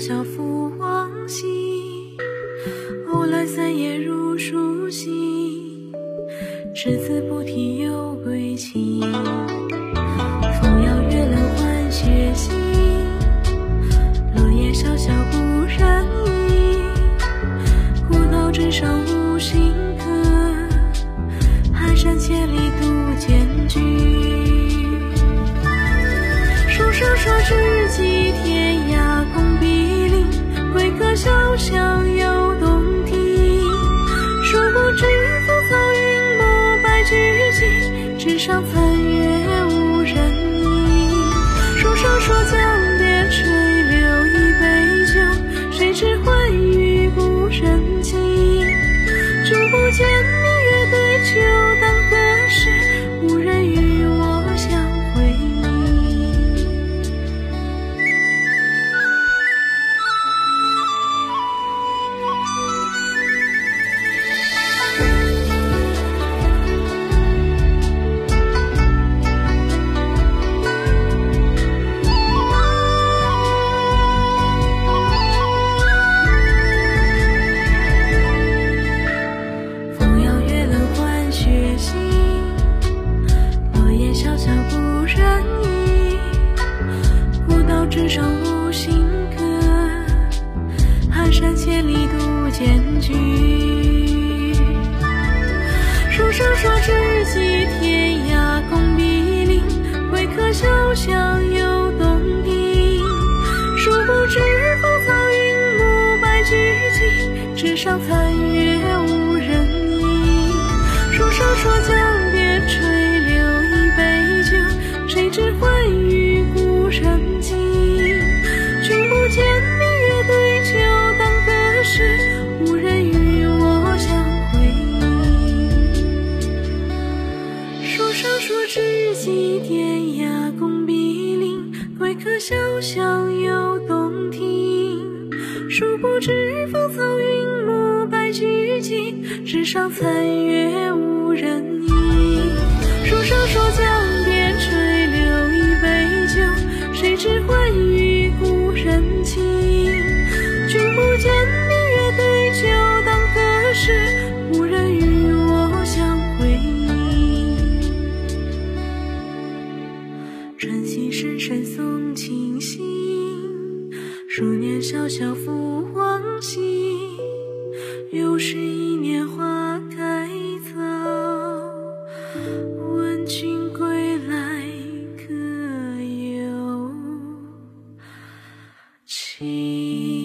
小赋往昔。后来三夜如书信，只字不提有归期。风摇月冷换雪心，落叶萧萧故人意。古道之上无行客，寒山千里独见君。书生说知己，个小巷又洞庭。殊不知风草云暮白驹进，纸上残月无人影。书上说将别垂柳一杯酒，谁知欢与故人情。君不见上无行客，寒山千里独见君。书生说知己天涯共比邻，归客潇湘又洞庭。殊不知风草云暮白驹进，纸上残月无人影。书生说归客潇湘又洞庭。殊不知芳草云暮白驹进，纸上残月无人影。书生说将莫笑负往昔又是一年花开早问君归来可有期